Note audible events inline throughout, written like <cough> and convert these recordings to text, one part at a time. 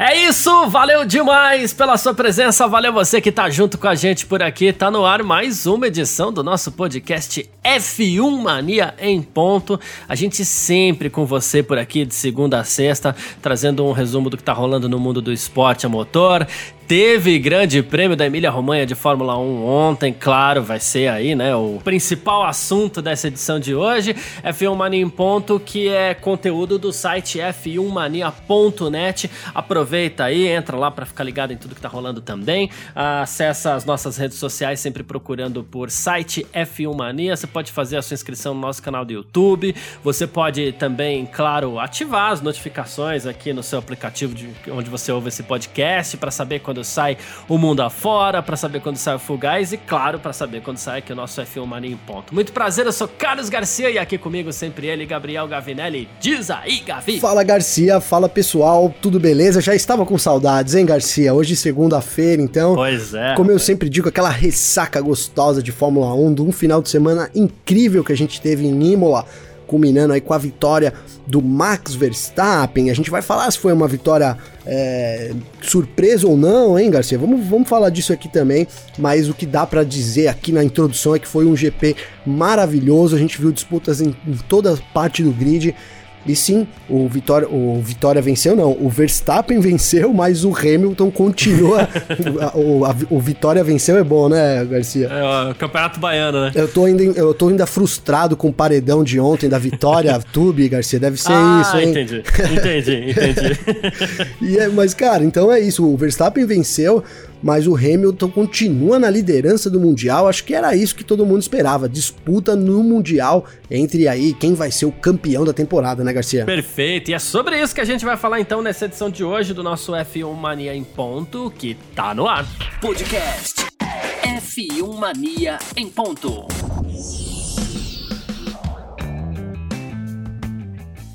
É isso, valeu demais pela sua presença, valeu você que tá junto com a gente por aqui. Tá no ar mais uma edição do nosso podcast F1 Mania em ponto. A gente sempre com você por aqui de segunda a sexta, trazendo um resumo do que tá rolando no mundo do esporte a motor. Teve grande prêmio da Emília Romanha de Fórmula 1 ontem, claro, vai ser aí, né, o principal assunto dessa edição de hoje. F1 Mania em ponto, que é conteúdo do site f1mania.net. Aproveita aí, entra lá para ficar ligado em tudo que tá rolando também. Acessa as nossas redes sociais sempre procurando por site F1 Mania. Você pode fazer a sua inscrição no nosso canal do YouTube. Você pode também, claro, ativar as notificações aqui no seu aplicativo de onde você ouve esse podcast para saber quando quando sai o mundo afora, para saber quando sai o Fugaz e, claro, para saber quando sai aqui o nosso F1 Mania em ponto. Muito prazer, eu sou Carlos Garcia e aqui comigo sempre ele, Gabriel Gavinelli. Diz aí, Gavi! Fala, Garcia, fala pessoal, tudo beleza? Já estava com saudades, hein, Garcia? Hoje segunda-feira, então. Pois é. Como eu sempre digo, aquela ressaca gostosa de Fórmula 1, de um final de semana incrível que a gente teve em Imola culminando aí com a vitória do Max Verstappen. A gente vai falar se foi uma vitória é, surpresa ou não, hein, Garcia? Vamos, vamos falar disso aqui também. Mas o que dá para dizer aqui na introdução é que foi um GP maravilhoso. A gente viu disputas em, em toda parte do grid. E sim, o Vitória, o Vitória venceu, não. O Verstappen venceu, mas o Hamilton continua. <laughs> o, a, o Vitória venceu é bom, né, Garcia? É o Campeonato Baiano, né? Eu tô ainda, eu tô ainda frustrado com o paredão de ontem da Vitória <laughs> Tube, Garcia. Deve ser ah, isso, hein? Entendi, entendi, entendi. <laughs> e é, mas, cara, então é isso. O Verstappen venceu mas o Hamilton continua na liderança do Mundial. Acho que era isso que todo mundo esperava. Disputa no Mundial entre aí quem vai ser o campeão da temporada, né, Garcia? Perfeito. E é sobre isso que a gente vai falar então nessa edição de hoje do nosso F1 Mania em ponto, que tá no ar. Podcast F1 Mania em ponto.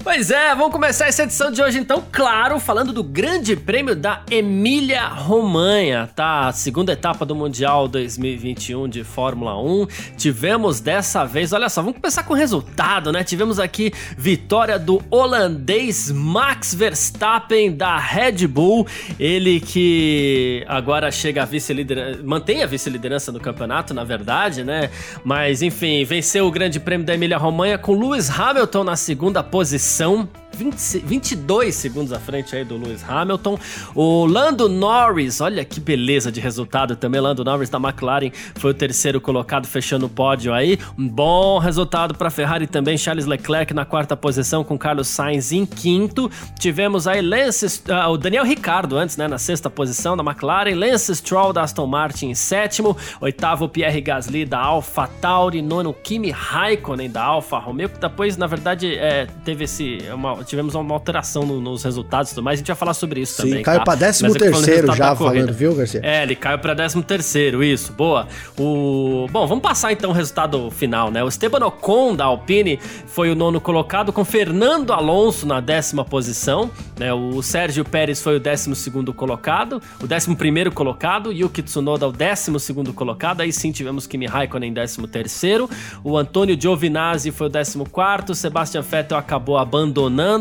Pois é, vamos começar essa edição de hoje então, claro, falando do Grande Prêmio da Emília Romanha, tá? Segunda etapa do Mundial 2021 de Fórmula 1. Tivemos dessa vez, olha só, vamos começar com o resultado, né? Tivemos aqui vitória do holandês Max Verstappen da Red Bull, ele que agora chega a vice-liderança, mantém a vice-liderança no campeonato, na verdade, né? Mas enfim, venceu o Grande Prêmio da Emília Romanha com Lewis Hamilton na segunda posição são 20, 22 segundos à frente aí do Lewis Hamilton. O Lando Norris, olha que beleza de resultado também. Lando Norris da McLaren foi o terceiro colocado, fechando o pódio aí. Um bom resultado para Ferrari também. Charles Leclerc na quarta posição, com Carlos Sainz em quinto. Tivemos aí Lance, uh, o Daniel Ricardo antes, né, na sexta posição da McLaren. Lance Stroll da Aston Martin em sétimo. Oitavo, Pierre Gasly da Alpha Tauri. Nono, Kimi Raikkonen da Alfa Romeo, que depois, na verdade, é, teve esse. Uma, tivemos uma alteração no, nos resultados e tudo mais. A gente vai falar sobre isso Sim, também. caiu tá? pra 13 terceiro já falando, viu, Garcia? É, ele caiu pra 13 terceiro, isso, boa. O... Bom, vamos passar então o resultado final, né? O Esteban Ocon da Alpine foi o nono colocado, com Fernando Alonso na décima posição. Né? O Sérgio Pérez foi o décimo segundo colocado, o décimo primeiro colocado, Yuki Tsunoda o décimo segundo colocado. Aí sim tivemos Kimi Raikkonen em décimo terceiro. O Antônio Giovinazzi foi o décimo quarto, Sebastian Vettel acabou abandonando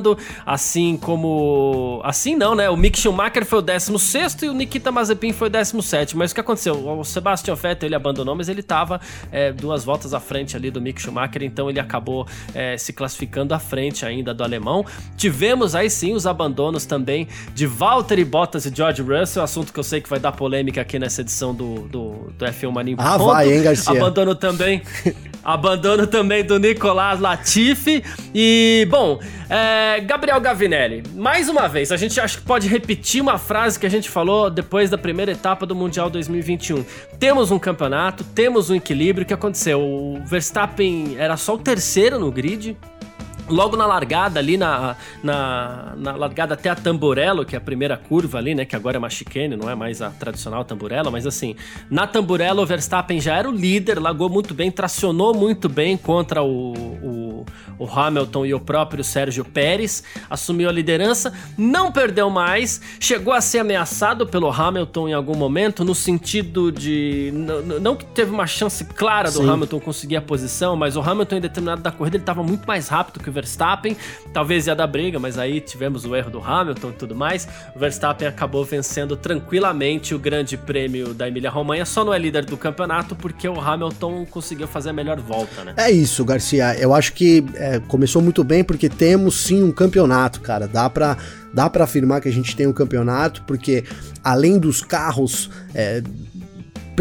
assim como. Assim não, né? O Mick Schumacher foi o 16 e o Nikita Mazepin foi o 17. Mas o que aconteceu? O Sebastian Vettel ele abandonou, mas ele estava é, duas voltas à frente ali do Mick Schumacher, então ele acabou é, se classificando à frente ainda do alemão. Tivemos aí sim os abandonos também de Valtteri Bottas e George Russell, assunto que eu sei que vai dar polêmica aqui nessa edição do, do, do F1 Mania. Ah, ponto. vai, hein, Garcia? Abandono também. <laughs> abandono também do Nicolas Latifi. E, bom, é, Gabriel Gavinelli, mais uma vez, a gente acho que pode repetir uma frase que a gente falou depois da primeira etapa do Mundial 2021. Temos um campeonato, temos um equilíbrio. O que aconteceu? O Verstappen era só o terceiro no grid, Logo na largada, ali na, na, na, largada até a Tamburello, que é a primeira curva ali, né? Que agora é uma chicane, não é mais a tradicional Tamburello, mas assim, na Tamburello o Verstappen já era o líder, largou muito bem, tracionou muito bem contra o, o, o Hamilton e o próprio Sérgio Pérez, assumiu a liderança, não perdeu mais, chegou a ser ameaçado pelo Hamilton em algum momento, no sentido de. Não que teve uma chance clara do Sim. Hamilton conseguir a posição, mas o Hamilton, em determinado da corrida, ele estava muito mais rápido que o Verstappen, talvez ia dar briga, mas aí tivemos o erro do Hamilton e tudo mais. O Verstappen acabou vencendo tranquilamente o Grande Prêmio da Emília-Romanha, só não é líder do campeonato porque o Hamilton conseguiu fazer a melhor volta, né? É isso, Garcia. Eu acho que é, começou muito bem porque temos sim um campeonato, cara. Dá pra, dá pra afirmar que a gente tem um campeonato, porque além dos carros. É,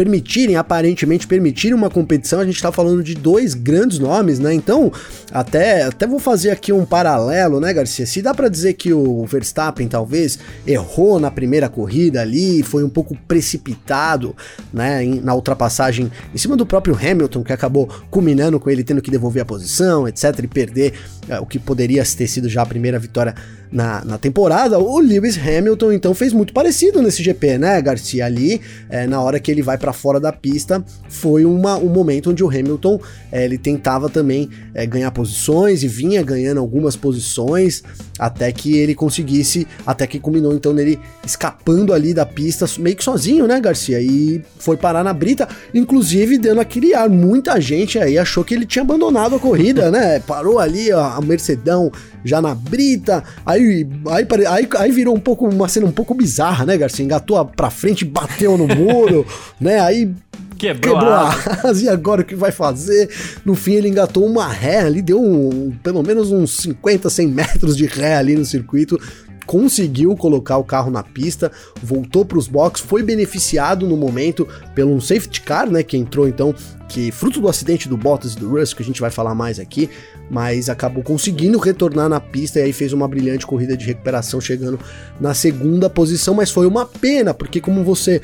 permitirem, aparentemente permitirem uma competição, a gente está falando de dois grandes nomes, né? Então, até, até vou fazer aqui um paralelo, né, Garcia? Se dá para dizer que o Verstappen talvez errou na primeira corrida ali, foi um pouco precipitado, né, na ultrapassagem em cima do próprio Hamilton, que acabou culminando com ele tendo que devolver a posição, etc, e perder é, o que poderia ter sido já a primeira vitória na, na temporada, o Lewis Hamilton então fez muito parecido nesse GP, né, Garcia? Ali, é, na hora que ele vai para fora da pista, foi uma, um momento onde o Hamilton é, ele tentava também é, ganhar posições e vinha ganhando algumas posições até que ele conseguisse, até que culminou então nele escapando ali da pista meio que sozinho, né, Garcia? E foi parar na brita, inclusive dando aquele ar. Muita gente aí achou que ele tinha abandonado a corrida, né? Parou ali a Mercedão já na brita, aí, aí, aí, aí virou um pouco uma cena um pouco bizarra, né, Garcia? Engatou pra frente, bateu no muro, <laughs> né? Aí Quebrou, Quebrou a asa. E agora o que vai fazer? No fim, ele engatou uma ré ali, deu um, pelo menos uns 50, 100 metros de ré ali no circuito. Conseguiu colocar o carro na pista, voltou para os boxes, foi beneficiado no momento pelo um safety car, né? Que entrou então, que fruto do acidente do Bottas e do Russell, que a gente vai falar mais aqui, mas acabou conseguindo retornar na pista e aí fez uma brilhante corrida de recuperação, chegando na segunda posição. Mas foi uma pena, porque como você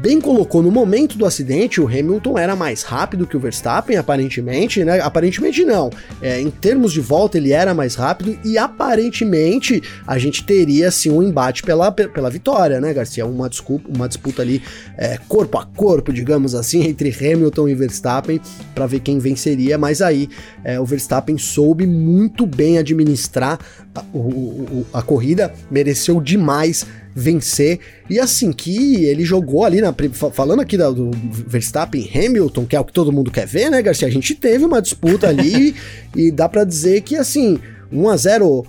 bem colocou, no momento do acidente, o Hamilton era mais rápido que o Verstappen, aparentemente, né? Aparentemente não. É, em termos de volta, ele era mais rápido e aparentemente a gente teria assim um embate pela, pela vitória, né, Garcia? Uma, desculpa, uma disputa ali é, corpo a corpo, digamos assim, entre Hamilton e Verstappen para ver quem venceria, mas aí é, o Verstappen soube muito bem administrar a, o, a corrida, mereceu demais vencer. E assim que ele jogou ali na falando aqui do Verstappen Hamilton, que é o que todo mundo quer ver, né, Garcia? A gente teve uma disputa ali <laughs> e dá para dizer que assim, 1 a 0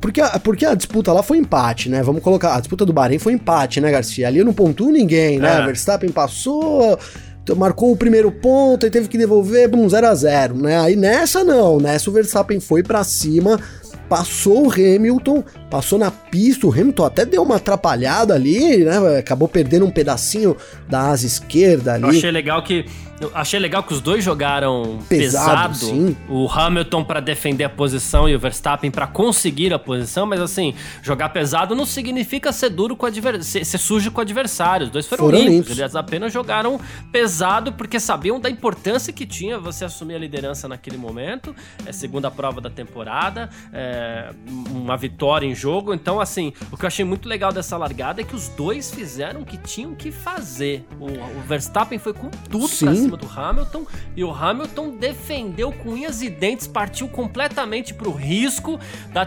porque, porque a disputa lá foi empate, né? Vamos colocar. A disputa do Bahrein foi empate, né, Garcia? Ali não pontuou ninguém, né? É. Verstappen passou, marcou o primeiro ponto e teve que devolver, um 0 a 0 né? Aí nessa não, nessa o Verstappen foi para cima, passou o Hamilton, passou na pista, o Hamilton até deu uma atrapalhada ali, né? Acabou perdendo um pedacinho da asa esquerda ali. Eu achei legal que eu achei legal que os dois jogaram pesado. pesado. O Hamilton para defender a posição e o Verstappen para conseguir a posição, mas assim, jogar pesado não significa ser duro com adversário, ser, ser, sujo com o adversário. Os dois foram, foram limpos. limpos. Eles apenas jogaram pesado porque sabiam da importância que tinha você assumir a liderança naquele momento. É segunda prova da temporada, é uma vitória em jogo. Então, assim, o que eu achei muito legal dessa largada é que os dois fizeram o que tinham que fazer. O, o Verstappen foi com tudo Sim. pra cima do Hamilton e o Hamilton defendeu com unhas e dentes, partiu completamente pro risco.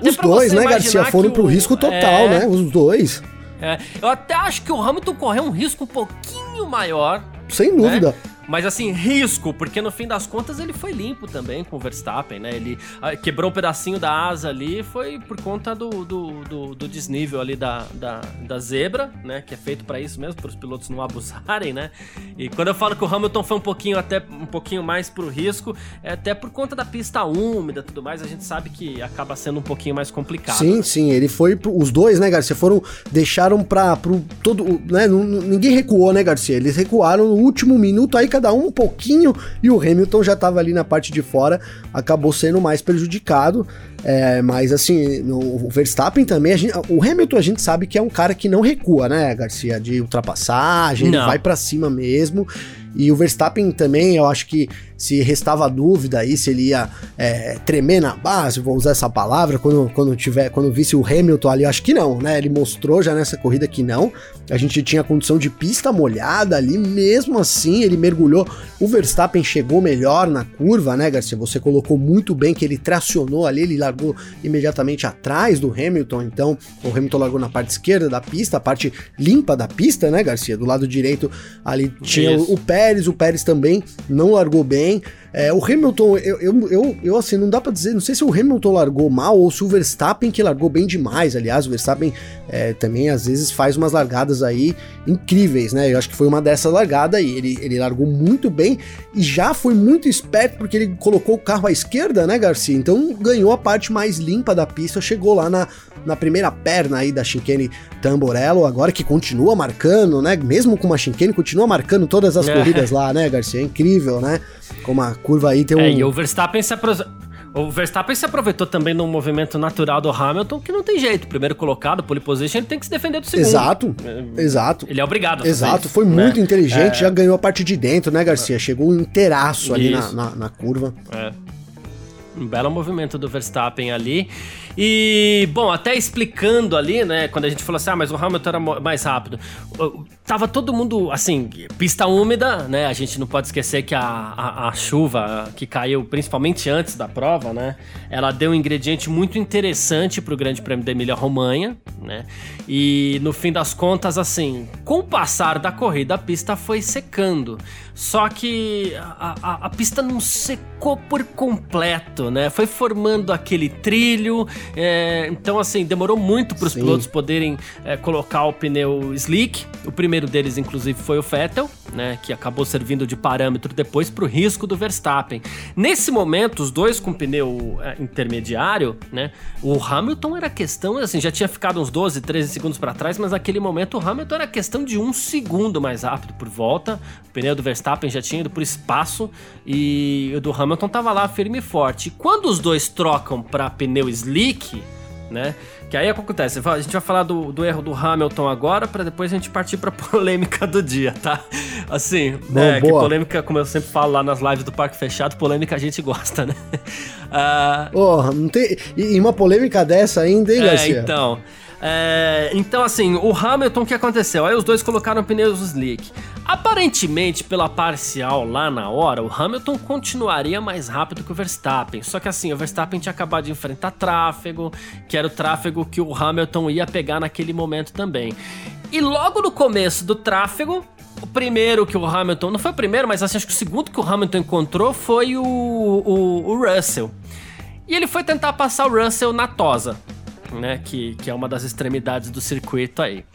Os dois, né, Garcia? Foram pro o, risco total, é, né? Os dois. É, eu até acho que o Hamilton correu um risco um pouquinho maior. Sem dúvida. Né? Mas assim, risco, porque no fim das contas ele foi limpo também com o Verstappen, né? Ele ah, quebrou um pedacinho da asa ali, foi por conta do, do, do, do desnível ali da, da, da, zebra, né? Que é feito para isso mesmo, para os pilotos não abusarem, né? E quando eu falo que o Hamilton foi um pouquinho até um pouquinho mais pro risco, é até por conta da pista úmida tudo mais, a gente sabe que acaba sendo um pouquinho mais complicado. Sim, sim, ele foi pro, os dois, né, Garcia, foram deixaram para pro todo, né, ninguém recuou, né, Garcia? Eles recuaram no último minuto aí cada um um pouquinho e o Hamilton já estava ali na parte de fora, acabou sendo mais prejudicado. É, mas assim, no, o Verstappen também, gente, o Hamilton a gente sabe que é um cara que não recua, né, Garcia? De ultrapassagem, vai para cima mesmo. E o Verstappen também, eu acho que se restava dúvida aí se ele ia é, tremer na base, vou usar essa palavra, quando, quando tiver, quando visse o Hamilton ali, acho que não, né? Ele mostrou já nessa corrida que não. A gente tinha condição de pista molhada ali, mesmo assim ele mergulhou. O Verstappen chegou melhor na curva, né, Garcia? Você colocou muito bem que ele tracionou ali, ele largou imediatamente atrás do Hamilton, então o Hamilton largou na parte esquerda da pista, a parte limpa da pista, né, Garcia? Do lado direito ali tinha o, o Pérez, o Pérez também não largou bem. É, o Hamilton, eu, eu, eu, eu, assim, não dá para dizer, não sei se o Hamilton largou mal ou se o Verstappen que largou bem demais. Aliás, o Verstappen é, também às vezes faz umas largadas aí incríveis, né? Eu acho que foi uma dessas largadas aí. Ele, ele largou muito bem e já foi muito esperto porque ele colocou o carro à esquerda, né, Garcia? Então ganhou a parte mais limpa da pista, chegou lá na, na primeira perna aí da chicane Tamborello, agora que continua marcando, né? Mesmo com uma chicane, continua marcando todas as é. corridas lá, né, Garcia? É incrível, né? Como a curva aí tem um. É, e o Verstappen se aproxima. O Verstappen se aproveitou também num movimento natural do Hamilton, que não tem jeito. Primeiro colocado, pole position, ele tem que se defender do segundo. Exato, é, exato. Ele é obrigado a Exato, foi né? muito inteligente, é. já ganhou a parte de dentro, né, Garcia? Chegou inteiraço ali na, na, na, curva. É. Um belo movimento do Verstappen ali. E, bom, até explicando ali, né, quando a gente falou assim, ah, mas o Hamilton era mais rápido. Tava todo mundo, assim, pista úmida, né, a gente não pode esquecer que a, a, a chuva que caiu, principalmente antes da prova, né, ela deu um ingrediente muito interessante pro Grande Prêmio da Emília-Romanha, né, e no fim das contas, assim, com o passar da corrida, a pista foi secando. Só que a, a, a pista não secou por completo, né, foi formando aquele trilho, é, então, assim, demorou muito para os pilotos poderem é, colocar o pneu slick. O primeiro deles, inclusive, foi o Vettel, né, que acabou servindo de parâmetro depois para o risco do Verstappen. Nesse momento, os dois com pneu é, intermediário, né, o Hamilton era questão, assim, já tinha ficado uns 12, 13 segundos para trás, mas naquele momento o Hamilton era questão de um segundo mais rápido por volta. O pneu do Verstappen já tinha ido por espaço e o do Hamilton estava lá firme e forte. Quando os dois trocam para pneu slick, né? Que aí é o que acontece? A gente vai falar do, do erro do Hamilton agora, para depois a gente partir pra <laughs> polêmica do dia, tá? Assim, Bom, é, que polêmica, como eu sempre falo lá nas lives do Parque Fechado, polêmica a gente gosta, né? <laughs> Uh... Oh, não tem... E uma polêmica dessa ainda, hein, é, Garcia? então... É, então, assim, o Hamilton, o que aconteceu? Aí os dois colocaram pneus slick. Aparentemente, pela parcial lá na hora, o Hamilton continuaria mais rápido que o Verstappen. Só que assim, o Verstappen tinha acabado de enfrentar tráfego, que era o tráfego que o Hamilton ia pegar naquele momento também. E logo no começo do tráfego, o primeiro que o Hamilton. Não foi o primeiro, mas assim, acho que o segundo que o Hamilton encontrou foi o, o, o Russell. E ele foi tentar passar o Russell na tosa né? Que, que é uma das extremidades do circuito aí.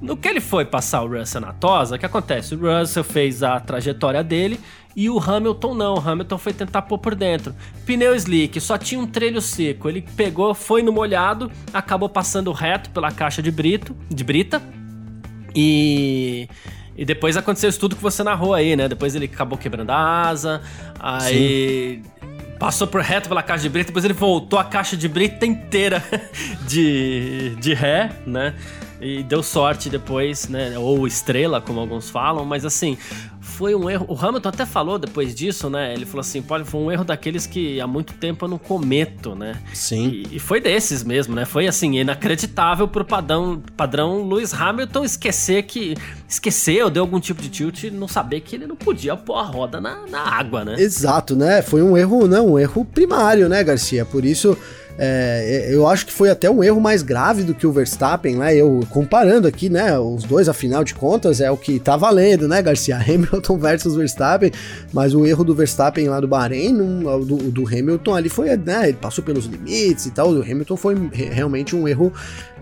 No que ele foi passar o Russell na tosa, o que acontece? O Russell fez a trajetória dele e o Hamilton não. O Hamilton foi tentar pôr por dentro. Pneu slick, só tinha um trilho seco. Ele pegou, foi no molhado, acabou passando reto pela caixa de brito, de brita e e depois aconteceu isso tudo que você narrou aí, né? Depois ele acabou quebrando a asa, aí Sim. Passou por reto pela caixa de brita, depois ele voltou a caixa de brita inteira <laughs> de, de ré, né? E deu sorte depois, né? Ou estrela, como alguns falam, mas assim, foi um erro. O Hamilton até falou depois disso, né? Ele falou assim: pode, foi um erro daqueles que há muito tempo eu não cometo, né? Sim. E, e foi desses mesmo, né? Foi assim, inacreditável pro padrão, padrão Lewis Hamilton esquecer que. Esqueceu, deu algum tipo de tilt e não saber que ele não podia pôr a roda na, na água, né? Exato, né? Foi um erro, não, um erro primário, né, Garcia? Por isso. É, eu acho que foi até um erro mais grave do que o Verstappen, né? Eu comparando aqui, né? Os dois, afinal de contas, é o que tá valendo, né, Garcia? <laughs> Hamilton versus Verstappen, mas o erro do Verstappen lá do Bahrein, do, do Hamilton ali foi, né? Ele passou pelos limites e tal. O Hamilton foi realmente um erro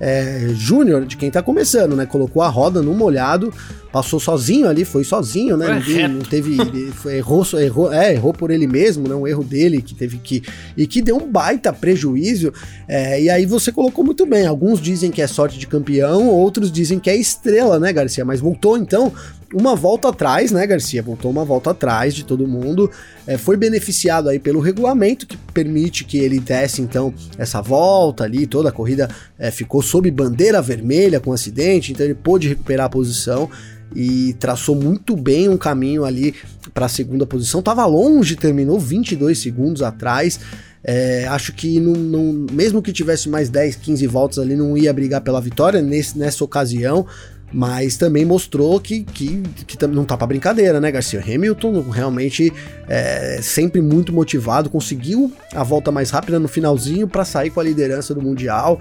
é, júnior de quem tá começando, né? Colocou a roda no molhado, passou sozinho ali, foi sozinho, né? Ninguém, não teve. Foi, errou, errou, é, errou por ele mesmo, né? Um erro dele que teve que. E que deu um baita prejuízo. É, e aí você colocou muito bem. Alguns dizem que é sorte de campeão, outros dizem que é estrela, né, Garcia? Mas voltou então uma volta atrás, né, Garcia? Voltou uma volta atrás de todo mundo. É, foi beneficiado aí pelo regulamento que permite que ele desse então essa volta ali. Toda a corrida é, ficou sob bandeira vermelha com acidente, então ele pôde recuperar a posição. e traçou muito bem um caminho ali para a segunda posição. Tava longe, terminou 22 segundos atrás. É, acho que não, não, mesmo que tivesse mais 10, 15 voltas ali, não ia brigar pela vitória nesse, nessa ocasião mas também mostrou que, que, que não tá para brincadeira, né, Garcia? Hamilton realmente é sempre muito motivado, conseguiu a volta mais rápida no finalzinho para sair com a liderança do Mundial.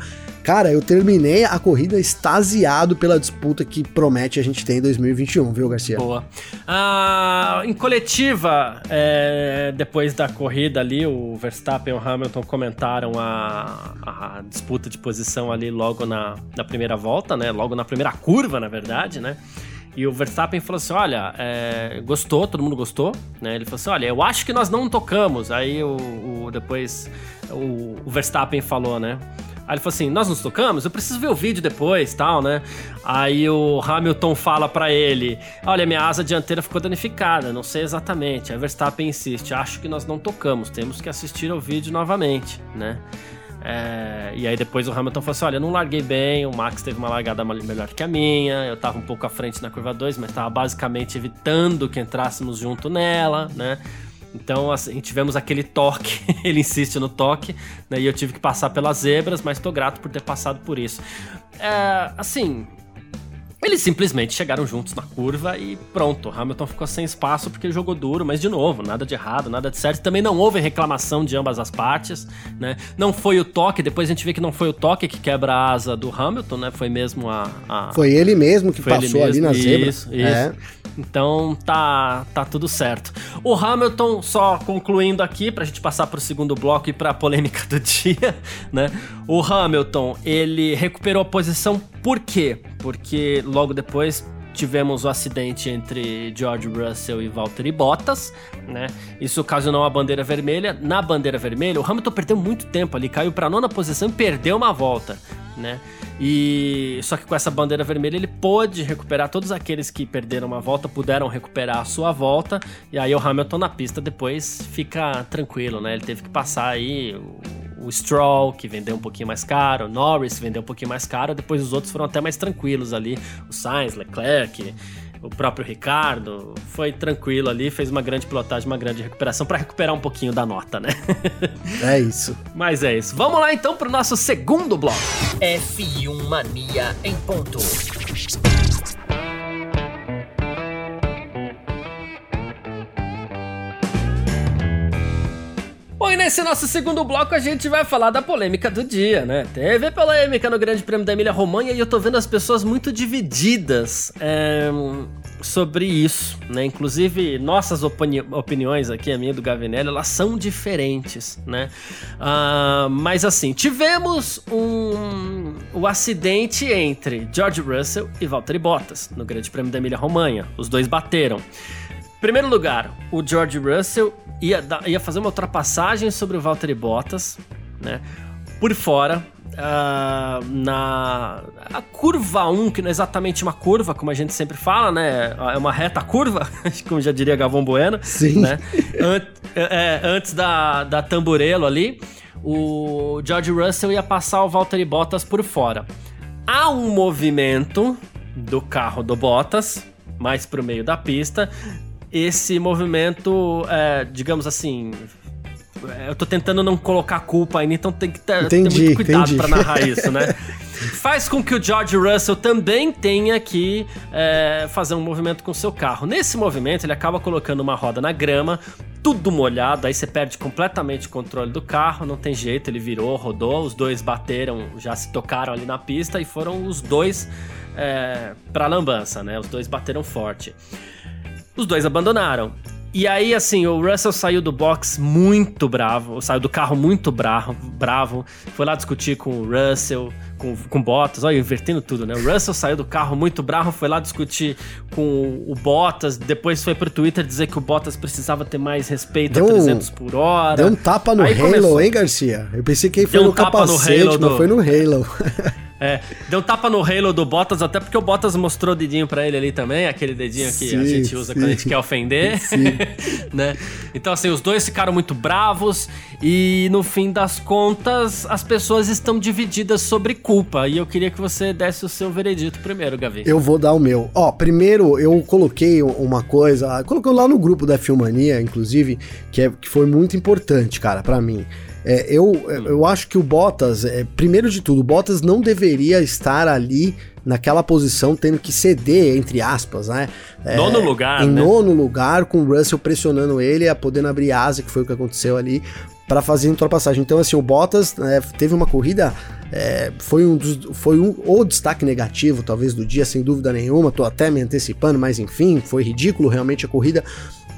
Cara, eu terminei a corrida extasiado pela disputa que promete a gente ter em 2021, viu, Garcia? Boa. Ah, em coletiva, é, depois da corrida ali, o Verstappen e o Hamilton comentaram a, a disputa de posição ali logo na, na primeira volta, né? Logo na primeira curva, na verdade, né? E o Verstappen falou assim: olha, é, gostou, todo mundo gostou, né? Ele falou assim: olha, eu acho que nós não tocamos. Aí o, o depois o, o Verstappen falou, né? Aí ele falou assim: Nós nos tocamos? Eu preciso ver o vídeo depois tal, né? Aí o Hamilton fala para ele: Olha, minha asa dianteira ficou danificada, não sei exatamente. Aí o Verstappen insiste: Acho que nós não tocamos, temos que assistir ao vídeo novamente, né? É, e aí depois o Hamilton falou assim: olha, eu não larguei bem, o Max teve uma largada melhor que a minha, eu tava um pouco à frente na curva 2, mas tava basicamente evitando que entrássemos junto nela, né? Então, assim, tivemos aquele toque, <laughs> ele insiste no toque, né? E eu tive que passar pelas zebras, mas tô grato por ter passado por isso. É, assim, eles simplesmente chegaram juntos na curva e pronto. Hamilton ficou sem espaço porque jogou duro, mas de novo, nada de errado, nada de certo. Também não houve reclamação de ambas as partes, né? Não foi o toque, depois a gente vê que não foi o toque que quebra a asa do Hamilton, né? Foi mesmo a. a... Foi ele mesmo que passou mesmo, ali na zebra. Isso, isso. É. Então tá, tá tudo certo. O Hamilton, só concluindo aqui, pra gente passar pro segundo bloco e pra polêmica do <laughs> dia, né? O Hamilton, ele recuperou a posição por quê? Porque logo depois tivemos o acidente entre George Russell e Valtteri Bottas, né? Isso ocasionou a bandeira vermelha. Na bandeira vermelha, o Hamilton perdeu muito tempo ali, caiu para nona posição e perdeu uma volta, né? E só que com essa bandeira vermelha ele pôde recuperar todos aqueles que perderam uma volta, puderam recuperar a sua volta, e aí o Hamilton na pista depois fica tranquilo, né? Ele teve que passar aí o Stroll, que vendeu um pouquinho mais caro, o Norris vendeu um pouquinho mais caro, depois os outros foram até mais tranquilos ali, o Sainz, Leclerc, o próprio Ricardo, foi tranquilo ali, fez uma grande pilotagem, uma grande recuperação para recuperar um pouquinho da nota, né? É isso. <laughs> Mas é isso. Vamos lá então pro nosso segundo bloco. F1 Mania em ponto. E nesse nosso segundo bloco a gente vai falar da polêmica do dia, né? Teve polêmica no Grande Prêmio da Emília Romanha e eu tô vendo as pessoas muito divididas é, sobre isso, né? Inclusive, nossas opini opiniões aqui, a minha do Gavinelli, elas são diferentes, né? Uh, mas assim, tivemos um, o acidente entre George Russell e Valtteri Bottas no Grande Prêmio da Emília Romanha. Os dois bateram. Primeiro lugar, o George Russell ia, ia fazer uma ultrapassagem sobre o Valtteri Bottas, né? Por fora, uh, na a curva 1, que não é exatamente uma curva, como a gente sempre fala, né? É uma reta curva, <laughs> como já diria Gavão Bueno. Sim. Né? An é, antes da, da ali, o George Russell ia passar o Valtteri Bottas por fora. Há um movimento do carro do Bottas, mais pro meio da pista, esse movimento, é, digamos assim, eu tô tentando não colocar culpa ainda, então tem que ter, entendi, ter muito cuidado para narrar isso, né? <laughs> Faz com que o George Russell também tenha que é, fazer um movimento com o seu carro. Nesse movimento, ele acaba colocando uma roda na grama, tudo molhado, aí você perde completamente o controle do carro, não tem jeito, ele virou, rodou, os dois bateram, já se tocaram ali na pista e foram os dois é, pra lambança, né? Os dois bateram forte. Os dois abandonaram. E aí, assim, o Russell saiu do box muito bravo, saiu do carro muito bravo, bravo foi lá discutir com o Russell, com, com Bottas, olha, invertendo tudo, né? O Russell saiu do carro muito bravo, foi lá discutir com o Bottas, depois foi pro Twitter dizer que o Bottas precisava ter mais respeito deu a 300 por hora. Deu um tapa no aí Halo, começou... hein, Garcia? Eu pensei que foi no um capacete, no mas do... foi no Halo. <laughs> É, deu um tapa no Halo do Bottas, até porque o Bottas mostrou o dedinho pra ele ali também, aquele dedinho que sim, a gente usa sim. quando a gente quer ofender. <laughs> <laughs> né? Então, assim, os dois ficaram muito bravos e no fim das contas, as pessoas estão divididas sobre culpa. E eu queria que você desse o seu veredito primeiro, Gavi. Eu vou dar o meu. Ó, primeiro eu coloquei uma coisa, coloquei lá no grupo da Filmania, inclusive, que, é, que foi muito importante, cara, para mim. É, eu, eu acho que o Bottas, é, primeiro de tudo, o Bottas não deveria estar ali naquela posição tendo que ceder, entre aspas, né? É, nono lugar, Em né? nono lugar, com o Russell pressionando ele, a podendo abrir asa, que foi o que aconteceu ali, para fazer a ultrapassagem. Então, assim, o Bottas né, teve uma corrida é, foi um dos, foi um o destaque negativo talvez do dia sem dúvida nenhuma tô até me antecipando mas enfim foi ridículo realmente a corrida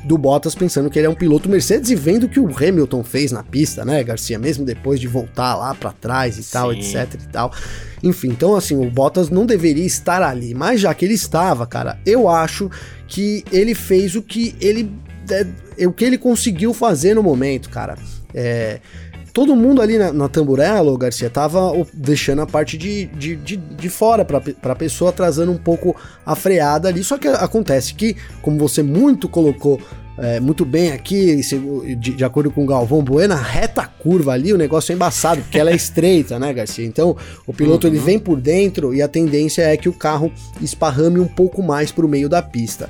do Bottas pensando que ele é um piloto Mercedes e vendo o que o Hamilton fez na pista, né, Garcia, mesmo depois de voltar lá para trás e Sim. tal, etc e tal. Enfim, então assim, o Bottas não deveria estar ali, mas já que ele estava, cara, eu acho que ele fez o que ele é, o que ele conseguiu fazer no momento, cara. É, todo mundo ali na, na tamburela, Garcia, tava deixando a parte de, de, de, de fora para a pessoa, atrasando um pouco a freada ali. Só que acontece que, como você muito colocou é, muito bem aqui, de, de, acordo com o Galvão Bueno, reta curva ali, o negócio é embaçado, porque ela é estreita, né, Garcia? Então, o piloto uhum. ele vem por dentro e a tendência é que o carro esparrame um pouco mais para o meio da pista.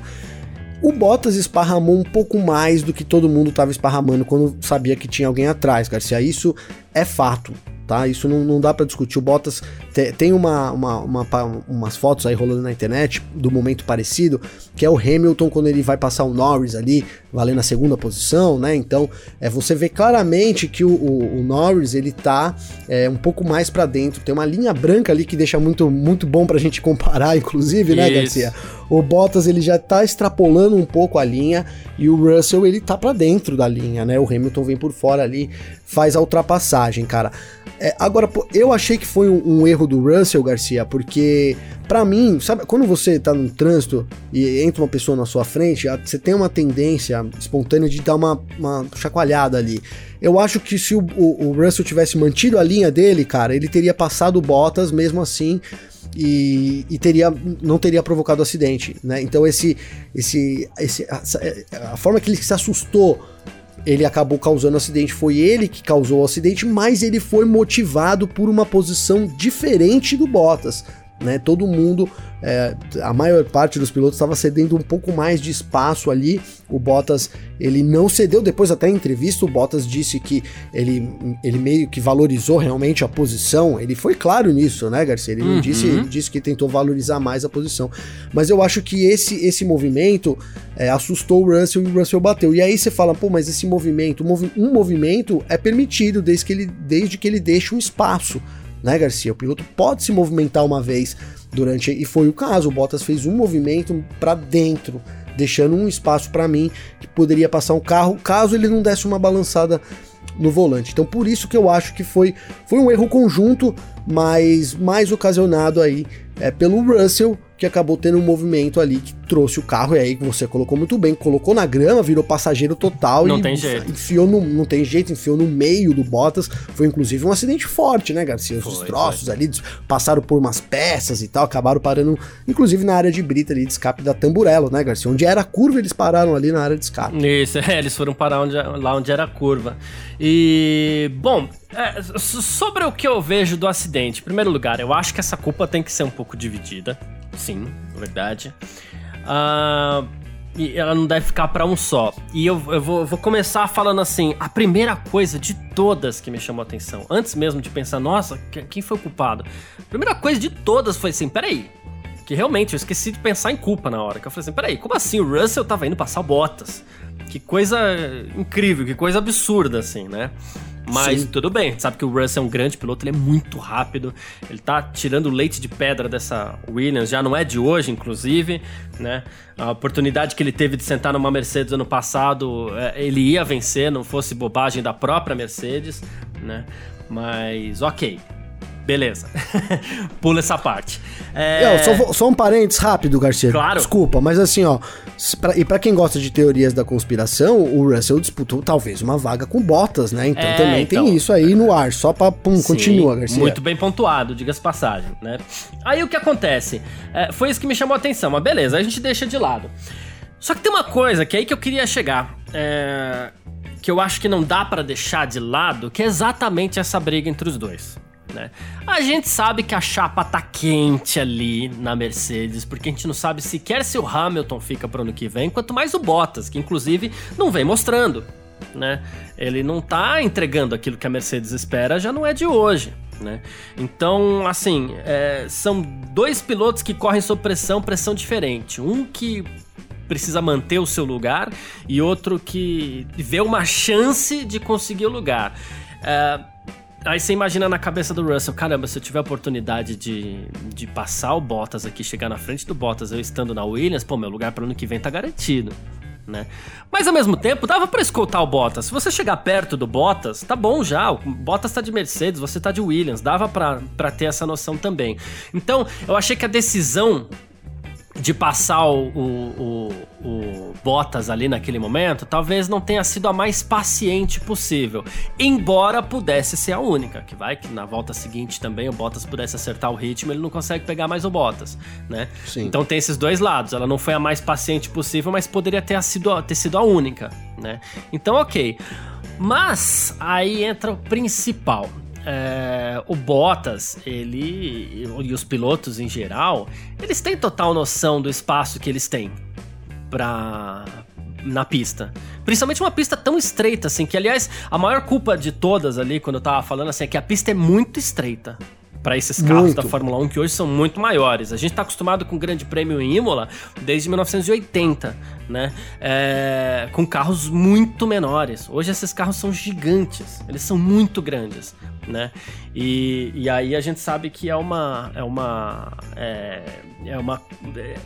O Bottas esparramou um pouco mais do que todo mundo estava esparramando quando sabia que tinha alguém atrás, Garcia. Isso é fato tá? Isso não, não dá para discutir. O Bottas te, tem uma, uma, uma, umas fotos aí rolando na internet do momento parecido, que é o Hamilton quando ele vai passar o Norris ali, valendo a segunda posição, né? Então, é, você vê claramente que o, o, o Norris ele tá é, um pouco mais para dentro. Tem uma linha branca ali que deixa muito, muito bom pra gente comparar, <laughs> inclusive, né, Isso. Garcia? O Bottas ele já tá extrapolando um pouco a linha e o Russell ele tá para dentro da linha, né? O Hamilton vem por fora ali, faz a ultrapassagem, cara. É, agora, eu achei que foi um, um, erro do Russell Garcia, porque para mim, sabe, quando você tá no trânsito e entra uma pessoa na sua frente, você tem uma tendência espontânea de dar uma, uma chacoalhada ali. Eu acho que se o, o, o Russell tivesse mantido a linha dele, cara, ele teria passado Bottas mesmo assim. E, e, teria não teria provocado acidente, né? Então esse esse, esse a, a, forma que ele se assustou ele acabou causando acidente, foi ele que causou o acidente, mas ele foi motivado por uma posição diferente do Bottas né? Todo mundo, é, a maior parte dos pilotos estava cedendo um pouco mais de espaço ali. O Bottas, ele não cedeu. Depois, até em entrevista, o Bottas disse que ele, ele meio que valorizou realmente a posição. Ele foi claro nisso, né, Garcia? Ele uhum. disse, ele disse que tentou valorizar mais a posição. Mas eu acho que esse, esse movimento é, assustou o Russell e o Russell bateu. E aí você fala, pô, mas esse movimento, um movimento é permitido desde que ele, desde que ele deixe um espaço né, Garcia? O piloto pode se movimentar uma vez durante e foi o caso. O Bottas fez um movimento para dentro, deixando um espaço para mim que poderia passar um carro, caso ele não desse uma balançada no volante. Então por isso que eu acho que foi foi um erro conjunto, mas mais ocasionado aí é, pelo Russell que acabou tendo um movimento ali que trouxe o carro, e aí que você colocou muito bem, colocou na grama, virou passageiro total não e tem jeito. enfiou no, não tem jeito, enfiou no meio do Bottas. Foi inclusive um acidente forte, né, Garcia? Os foi, destroços foi. ali passaram por umas peças e tal, acabaram parando, inclusive na área de brita ali de escape da Tamburello, né, Garcia? Onde era a curva, eles pararam ali na área de escape. Isso, <laughs> é, eles foram parar onde, lá onde era a curva. E, bom, é, sobre o que eu vejo do acidente, em primeiro lugar, eu acho que essa culpa tem que ser um pouco dividida. Sim, verdade. Uh, e ela não deve ficar para um só. E eu, eu, vou, vou, começar falando assim: a primeira coisa de todas que me chamou a atenção, antes mesmo de pensar, nossa, quem foi o culpado? A primeira coisa de todas foi assim: peraí. Que realmente eu esqueci de pensar em culpa na hora. Que eu falei assim: peraí, como assim? O Russell tava indo passar botas. Que coisa incrível, que coisa absurda, assim, né? Mas Sim. tudo bem, sabe que o Russell é um grande piloto, ele é muito rápido, ele tá tirando leite de pedra dessa Williams, já não é de hoje, inclusive, né? A oportunidade que ele teve de sentar numa Mercedes ano passado, é, ele ia vencer, não fosse bobagem da própria Mercedes, né? Mas ok. beleza. <laughs> Pula essa parte. É... só, só, um parênteses rápido, Garcia. Claro. Desculpa, mas assim, ó. Pra, e para quem gosta de teorias da conspiração, o Russell disputou talvez uma vaga com botas, né? Então é, também então, tem isso aí no ar. Só pra. Pum, sim, continua, Garcia. Muito bem pontuado, diga-se passagem, né? Aí o que acontece? É, foi isso que me chamou a atenção, mas beleza, a gente deixa de lado. Só que tem uma coisa que é aí que eu queria chegar. É, que eu acho que não dá para deixar de lado, que é exatamente essa briga entre os dois. Né? A gente sabe que a chapa tá quente ali na Mercedes, porque a gente não sabe sequer se o Hamilton fica pro ano que vem, quanto mais o Bottas, que inclusive não vem mostrando. Né? Ele não tá entregando aquilo que a Mercedes espera, já não é de hoje. Né? Então, assim, é, são dois pilotos que correm sob pressão, pressão diferente. Um que precisa manter o seu lugar e outro que vê uma chance de conseguir o lugar. É, Aí você imagina na cabeça do Russell, caramba, se eu tiver a oportunidade de, de passar o Bottas aqui, chegar na frente do Bottas, eu estando na Williams, pô, meu lugar para ano que vem tá garantido. Né? Mas ao mesmo tempo, dava para escoltar o Bottas. Se você chegar perto do Bottas, tá bom já. O Bottas tá de Mercedes, você tá de Williams. Dava para ter essa noção também. Então, eu achei que a decisão de passar o, o, o, o, Bottas ali naquele momento, talvez não tenha sido a mais paciente possível. Embora pudesse ser a única, que vai que na volta seguinte também o Bottas pudesse acertar o ritmo, ele não consegue pegar mais o Bottas, né? Sim. Então tem esses dois lados. Ela não foi a mais paciente possível, mas poderia ter sido, ter sido a única, né? Então, ok. Mas aí entra o principal é, o Bottas, ele e os pilotos em geral, eles têm total noção do espaço que eles têm para na pista. Principalmente uma pista tão estreita assim, que aliás, a maior culpa de todas ali quando eu tava falando assim é que a pista é muito estreita para esses carros muito. da Fórmula 1 que hoje são muito maiores. A gente está acostumado com o Grande Prêmio em Imola desde 1980, né? É, com carros muito menores. Hoje esses carros são gigantes, eles são muito grandes né? E, e aí a gente sabe que é uma é uma é, é uma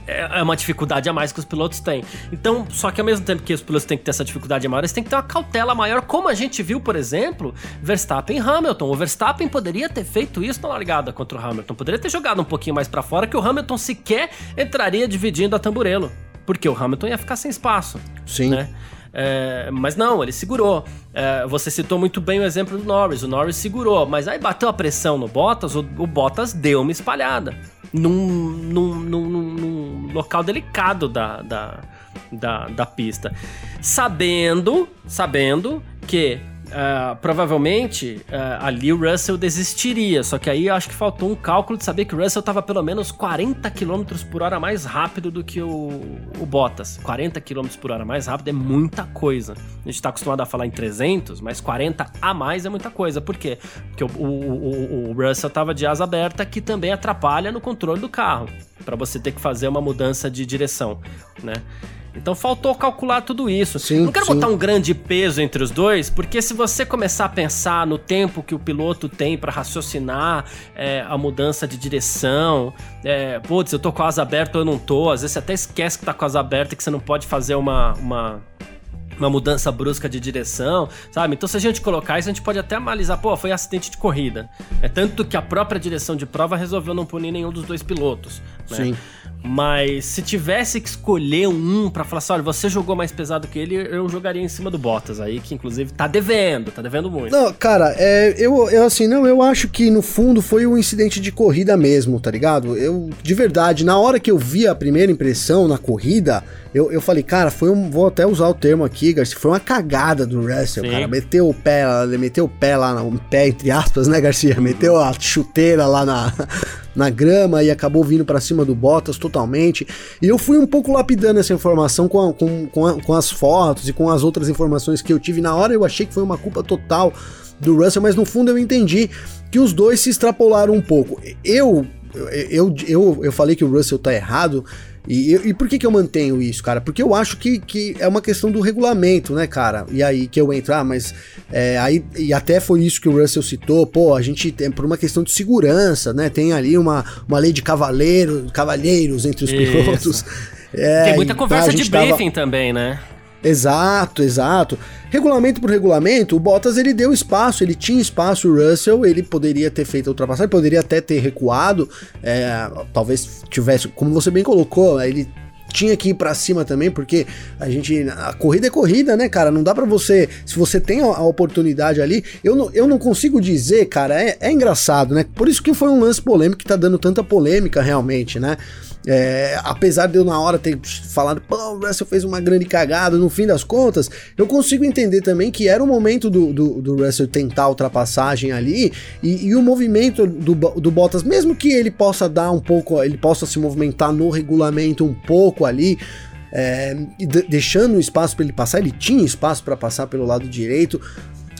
é, é uma dificuldade a mais que os pilotos têm. Então, só que ao mesmo tempo que os pilotos têm que ter essa dificuldade maior, eles têm que ter uma cautela maior, como a gente viu, por exemplo, Verstappen e Hamilton. O Verstappen poderia ter feito isso na largada contra o Hamilton, poderia ter jogado um pouquinho mais para fora que o Hamilton sequer entraria dividindo a tamburelo, porque o Hamilton ia ficar sem espaço. Sim. Né? É, mas não, ele segurou. É, você citou muito bem o exemplo do Norris. O Norris segurou, mas aí bateu a pressão no Bottas, o, o Bottas deu uma espalhada. Num, num, num, num local delicado da, da, da, da pista. Sabendo, sabendo que Uh, provavelmente uh, ali o Russell desistiria. Só que aí eu acho que faltou um cálculo de saber que o Russell estava pelo menos 40 km por hora mais rápido do que o, o Bottas. 40 km por hora mais rápido é muita coisa. A gente está acostumado a falar em 300, mas 40 a mais é muita coisa. Por quê? Porque o, o, o, o Russell estava de asa aberta, que também atrapalha no controle do carro. para você ter que fazer uma mudança de direção, né? Então faltou calcular tudo isso. Sim, não quero sim. botar um grande peso entre os dois, porque se você começar a pensar no tempo que o piloto tem para raciocinar é, a mudança de direção, é, putz, eu tô com a asa aberta ou eu não tô, às vezes você até esquece que tá com a asa aberta e que você não pode fazer uma, uma uma mudança brusca de direção, sabe? Então, se a gente colocar isso, a gente pode até analisar, pô, foi acidente de corrida. É tanto que a própria direção de prova resolveu não punir nenhum dos dois pilotos. Né? Sim. Mas se tivesse que escolher um para falar assim, olha, você jogou mais pesado que ele, eu jogaria em cima do Bottas aí, que inclusive tá devendo, tá devendo muito. Não, cara, é, eu, eu assim, não, eu acho que no fundo foi um incidente de corrida mesmo, tá ligado? Eu, de verdade, na hora que eu vi a primeira impressão na corrida, eu, eu falei, cara, foi um, vou até usar o termo aqui, Garcia, foi uma cagada do Russell, Sim. cara, meteu o pé, meteu o pé lá, o pé entre aspas, né, Garcia? Meteu a chuteira lá na <laughs> na grama e acabou vindo para cima do Bottas totalmente. E eu fui um pouco lapidando essa informação com, a, com, com, a, com as fotos e com as outras informações que eu tive. Na hora eu achei que foi uma culpa total do Russell, mas no fundo eu entendi que os dois se extrapolaram um pouco. Eu, eu, eu, eu falei que o Russell tá errado e, e, por que, que eu mantenho isso, cara? Porque eu acho que, que é uma questão do regulamento, né, cara? E aí que eu entro, ah, mas é, aí, e até foi isso que o Russell citou, pô, a gente tem por uma questão de segurança, né? Tem ali uma, uma lei de cavaleiro, cavalheiros entre os isso. pilotos. É, tem muita conversa de briefing tava... também, né? Exato, exato. Regulamento por regulamento, o Bottas ele deu espaço, ele tinha espaço, o Russell, ele poderia ter feito a ultrapassagem, poderia até ter recuado, é, talvez tivesse, como você bem colocou, ele tinha que ir para cima também, porque a gente. A corrida é corrida, né, cara? Não dá para você. Se você tem a, oportunidade ali, eu não, eu não consigo dizer, cara, é, é engraçado, né? Por isso que foi um lance polêmico que tá dando tanta polêmica realmente, né? É, apesar de eu na hora ter falado, pô, o Russell fez uma grande cagada, no fim das contas, eu consigo entender também que era o momento do, do, do Russell tentar a ultrapassagem ali e, e, o movimento do, do Bottas, mesmo que ele possa dar um pouco, ele possa se movimentar no regulamento um pouco ali. É, deixando espaço para ele passar, ele tinha espaço para passar pelo lado direito,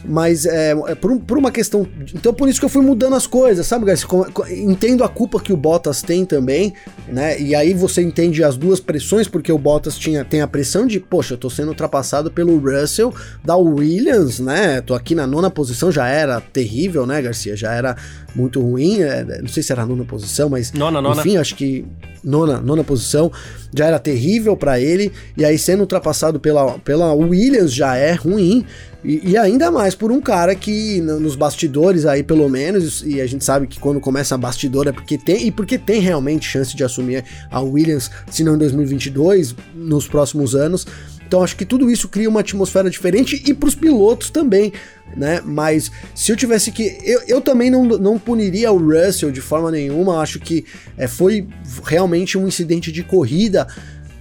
mas é, é por, por, uma questão. Então por isso que eu fui mudando as coisas, sabe, Garcia? Entendo a culpa que o Bottas tem também, né? E aí você entende as duas pressões, porque o Bottas tinha, tem a pressão de, poxa, eu tô sendo ultrapassado pelo Russell, da Williams, né? Tô aqui na nona posição, já era terrível, né, Garcia? Já era muito ruim. É, não sei se era a nona posição, mas. Nona, nona. Enfim, acho que. Nona, nona posição, já era terrível para ele, e aí sendo ultrapassado pela, pela Williams já é ruim. E, e, ainda mais por um cara que nos bastidores aí, pelo menos, e a gente sabe que quando começa a bastidor é porque tem, e porque tem realmente chance de assumir a Williams, se não em 2022, nos próximos anos. Então acho que tudo isso cria uma atmosfera diferente e para os pilotos também, né? Mas se eu tivesse que. Eu, eu também não, não puniria o Russell de forma nenhuma, acho que é, foi realmente um incidente de corrida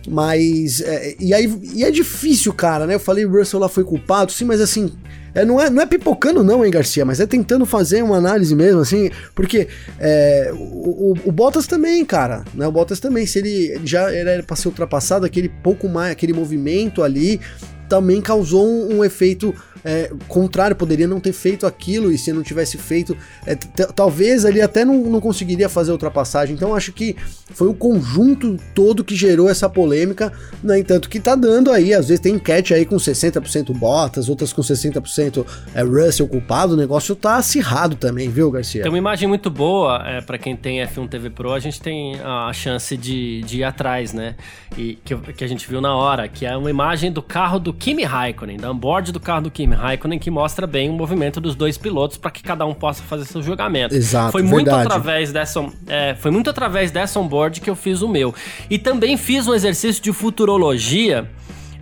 mas. É, e aí e é difícil, cara, né? Eu falei, o Russell lá foi culpado, sim, mas assim. É, não, é, não é pipocando, não, hein, Garcia, mas é tentando fazer uma análise mesmo, assim, porque é, o, o, o, Bottas também, cara, né? O Bottas também, se ele, já era pra ser ultrapassado, aquele pouco mais, aquele movimento ali também causou um, um efeito é, contrário, poderia não ter feito aquilo e se não tivesse feito, é, talvez ele até não, não conseguiria fazer a ultrapassagem. Então acho que foi o conjunto todo que gerou essa polêmica, no né? entanto que tá dando aí, às vezes tem enquete aí com 60% Bottas, outras com 60% é, Russell culpado, o negócio tá acirrado também, viu, Garcia? Tem uma imagem muito boa, é, para quem tem F1 TV Pro, a gente tem a chance de, de ir atrás, né? E que, que a gente viu na hora, que é uma imagem do carro do Kimi Raikkonen, da onboard do carro do Kimi Raikkonen que mostra bem o movimento dos dois pilotos para que cada um possa fazer seu julgamento. Exato, foi muito através dessa, é, foi muito através dessa onboard que eu fiz o meu. E também fiz um exercício de futurologia.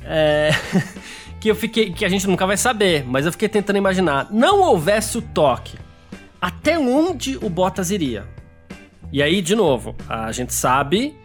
É, <laughs> que eu fiquei que a gente nunca vai saber, mas eu fiquei tentando imaginar, não houvesse o toque, até onde o Bottas iria? E aí, de novo, a gente sabe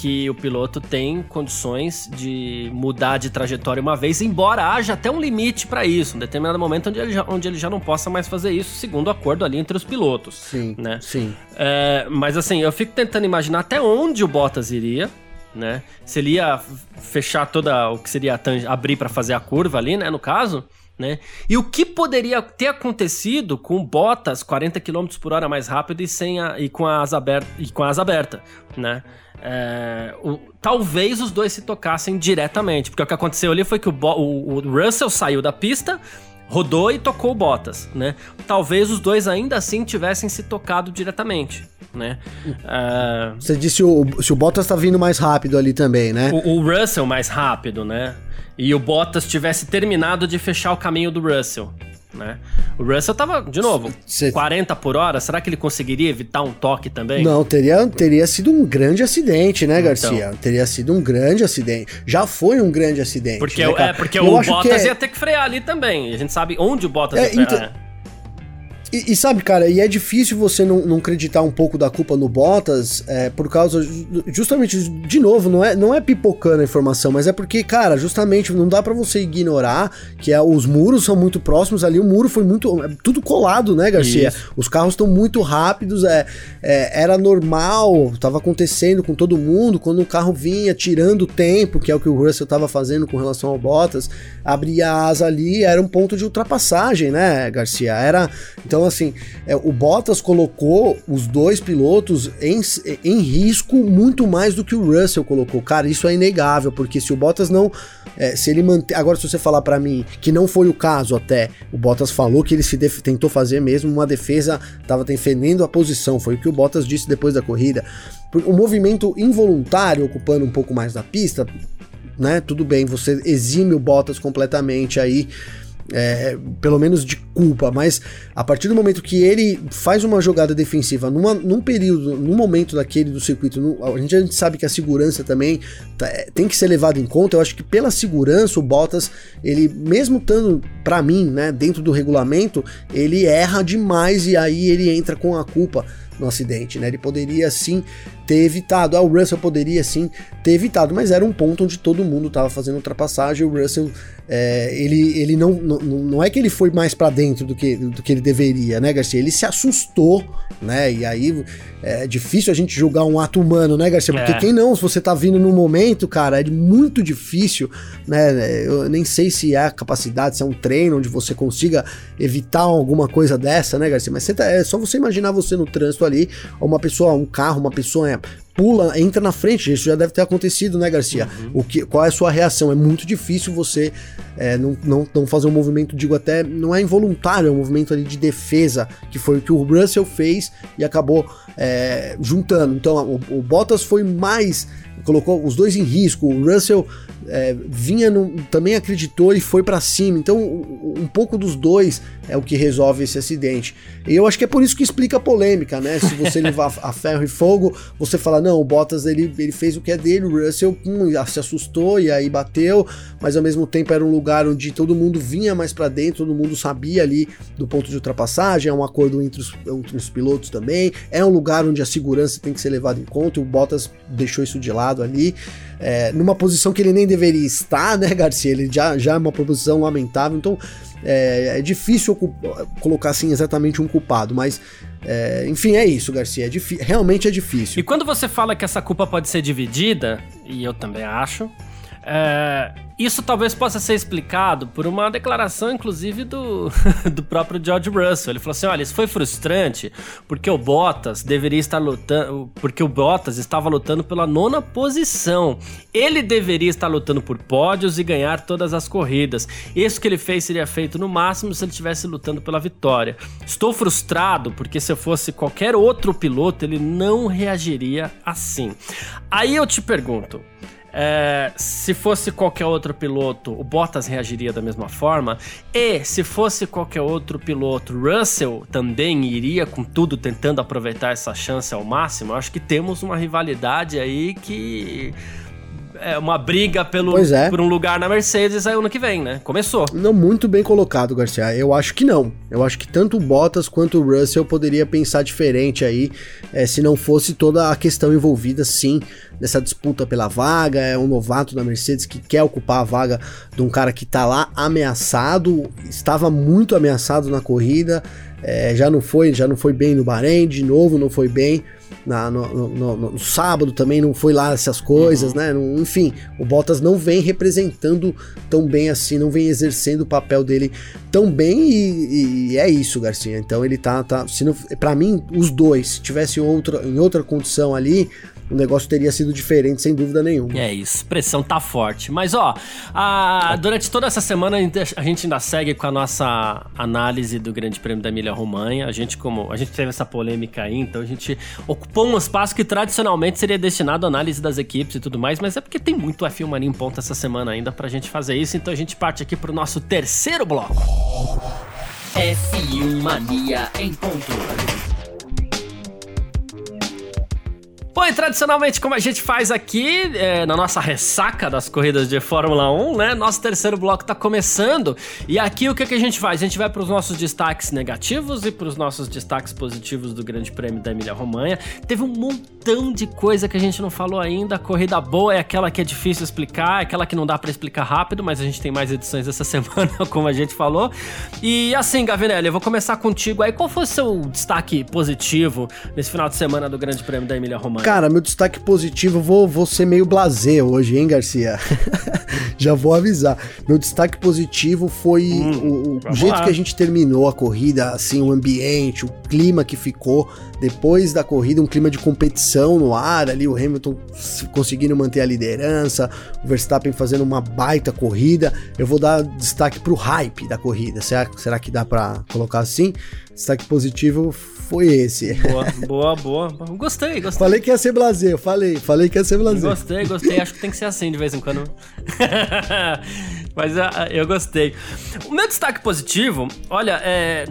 que o piloto tem condições de mudar de trajetória uma vez, embora haja até um limite para isso, um determinado momento onde ele, já, onde ele já não possa mais fazer isso, segundo o acordo ali entre os pilotos. Sim, né? sim. É, mas assim, eu fico tentando imaginar até onde o Bottas iria, né? Se ele ia fechar toda o que seria abrir para fazer a curva ali, né, no caso, né? E o que poderia ter acontecido com Bottas 40 km por hora mais rápido e sem a, e com as aberta e com as aberta, né? É, o, talvez os dois se tocassem diretamente, porque o que aconteceu ali foi que o, o, o Russell saiu da pista, rodou e tocou o Bottas, né? Talvez os dois ainda assim tivessem se tocado diretamente, né? É... Você disse o, se o Bottas tá vindo mais rápido ali também, né? O, o, Russell mais rápido, né? E o Bottas tivesse terminado de fechar o caminho do Russell né? O Russell tava, de novo, Cê... 40 por hora, será que ele conseguiria evitar um toque também? Não, teria, teria sido um grande acidente, né, Garcia? Então. Teria sido um grande acidente. Já foi um grande acidente. Porque, né, é, porque o Bottas é... ia ter que frear ali também. A gente sabe onde o Bottas é, ia frear. Então... E, e, sabe, cara, e é difícil você não, não acreditar um pouco da culpa no Bottas, é, por causa, justamente, de novo, não é, não é pipocando a informação, mas é porque, cara, justamente não dá para você ignorar que é, os muros são muito próximos ali, o muro foi muito, é, tudo colado, né, Garcia? Isso. Os carros estão muito rápidos, é, é, era normal, tava acontecendo com todo mundo, quando o carro vinha tirando o tempo, que é o que o Russell tava fazendo com relação ao Bottas, abria a asa ali, era um ponto de ultrapassagem, né, Garcia? Era, então então, assim, é, o Bottas colocou os dois pilotos em, em risco muito mais do que o Russell colocou. Cara, isso é inegável, porque se o Bottas não. É, se ele manter. Agora, se você falar para mim que não foi o caso até, o Bottas falou que ele se def... tentou fazer mesmo uma defesa, tava defendendo a posição, foi o que o Bottas disse depois da corrida. O movimento involuntário, ocupando um pouco mais da pista, né? Tudo bem, você exime o Bottas completamente aí é, pelo menos de culpa, mas a partir do momento que ele faz uma jogada defensiva numa, num período, num momento daquele do circuito, no, a, gente, a gente sabe que a segurança também tá, é, tem que ser levada em conta. Eu acho que pela segurança, o Bottas, ele mesmo estando, para mim, né, dentro do regulamento, ele erra demais e aí ele entra com a culpa no acidente, né? Ele poderia sim ter evitado. Ah, o Russell poderia sim ter evitado, mas era um ponto onde todo mundo estava fazendo ultrapassagem. O Russell é, ele, ele não, não, não é que ele foi mais para dentro do que, do que ele deveria, né, Garcia? Ele se assustou, né? E aí é difícil a gente julgar um ato humano, né, Garcia? Porque é. quem não, se você tá vindo no momento, cara, é muito difícil, né? Eu nem sei se é a capacidade, se é um treino onde você consiga evitar alguma coisa dessa, né, Garcia? Mas tá, é só você imaginar você no trânsito ali, uma pessoa, um carro, uma pessoa é, pula, entra na frente. Isso já deve ter acontecido, né, Garcia? Uhum. O que, qual é a sua reação? É muito difícil você é, não, não, não fazer um movimento, digo até, não é involuntário, é um movimento ali de defesa, que foi o que o Russell fez e acabou é, juntando. Então o, o Bottas foi mais colocou os dois em risco. O Russell é, vinha no, também acreditou e foi para cima. Então, um pouco dos dois é o que resolve esse acidente. E eu acho que é por isso que explica a polêmica, né? Se você <laughs> levar a ferro e fogo, você fala, não, o Bottas ele, ele fez o que é dele, o Russell hum, se assustou e aí bateu, mas ao mesmo tempo era um lugar onde todo mundo vinha mais para dentro, todo mundo sabia ali do ponto de ultrapassagem, é um acordo entre os, entre os pilotos também, é um lugar onde a segurança tem que ser levada em conta, e o Bottas deixou isso de lado ali é, numa posição que ele nem deveria estar, né, Garcia? Ele já, já é uma posição lamentável, então é, é difícil colocar assim exatamente um culpado, mas é, enfim, é isso, Garcia. É realmente é difícil. E quando você fala que essa culpa pode ser dividida, e eu também acho, é, isso talvez possa ser explicado por uma declaração, inclusive, do, <laughs> do próprio George Russell. Ele falou assim: olha, isso foi frustrante porque o Bottas deveria estar lutando. Porque o Bottas estava lutando pela nona posição. Ele deveria estar lutando por pódios e ganhar todas as corridas. Isso que ele fez seria feito no máximo se ele estivesse lutando pela vitória. Estou frustrado porque se eu fosse qualquer outro piloto, ele não reagiria assim. Aí eu te pergunto. É, se fosse qualquer outro piloto, o Bottas reagiria da mesma forma. E se fosse qualquer outro piloto, Russell também iria com tudo tentando aproveitar essa chance ao máximo. Eu acho que temos uma rivalidade aí que é uma briga pelo, é. por um lugar na Mercedes aí ano que vem, né? Começou. Não, muito bem colocado, Garcia. Eu acho que não. Eu acho que tanto o Bottas quanto o Russell poderia pensar diferente aí, é, se não fosse toda a questão envolvida, sim, nessa disputa pela vaga. É um novato da Mercedes que quer ocupar a vaga de um cara que tá lá ameaçado, estava muito ameaçado na corrida. É, já não foi, já não foi bem no Bahrein, de novo não foi bem na, no, no, no, sábado também não foi lá essas coisas, uhum. né? Enfim, o Bottas não vem representando tão bem assim, não vem exercendo o papel dele tão bem e, e é isso, Garcia. Então ele tá, tá se para mim os dois, se tivesse outra em outra condição ali, o negócio teria sido diferente, sem dúvida nenhuma. É isso, pressão tá forte. Mas ó, a, durante toda essa semana a gente ainda segue com a nossa análise do Grande Prêmio da Emília Romanha. A gente, como a gente teve essa polêmica aí, então a gente ocupou um espaço que tradicionalmente seria destinado à análise das equipes e tudo mais, mas é porque tem muito F1 Mania em ponta essa semana ainda pra gente fazer isso, então a gente parte aqui pro nosso terceiro bloco. F1 Mania em ponto. Bom, e tradicionalmente, como a gente faz aqui é, na nossa ressaca das corridas de Fórmula 1, né? Nosso terceiro bloco tá começando. E aqui o que, que a gente faz? A gente vai para os nossos destaques negativos e para os nossos destaques positivos do Grande Prêmio da Emília-Romanha. Teve um montão de coisa que a gente não falou ainda. A corrida boa é aquela que é difícil explicar, é aquela que não dá para explicar rápido, mas a gente tem mais edições essa <laughs> semana, como a gente falou. E assim, Gavinelli, eu vou começar contigo aí. Qual foi o seu destaque positivo nesse final de semana do Grande Prêmio da Emília-Romanha? Cara, meu destaque positivo, vou, vou ser meio blazer hoje, hein, Garcia? <laughs> Já vou avisar. Meu destaque positivo foi hum, o, o jeito lá. que a gente terminou a corrida, assim, o ambiente, o clima que ficou depois da corrida, um clima de competição no ar ali, o Hamilton conseguindo manter a liderança, o Verstappen fazendo uma baita corrida. Eu vou dar destaque pro hype da corrida. Será, será que dá para colocar assim? Destaque positivo foi esse. Boa, <laughs> boa, boa. Gostei, gostei. Falei que ia ser blazer, eu falei, falei que ia ser blazer. Gostei, gostei. Acho que tem que ser assim de vez em quando. <laughs> Mas uh, eu gostei. O meu destaque positivo, olha, é,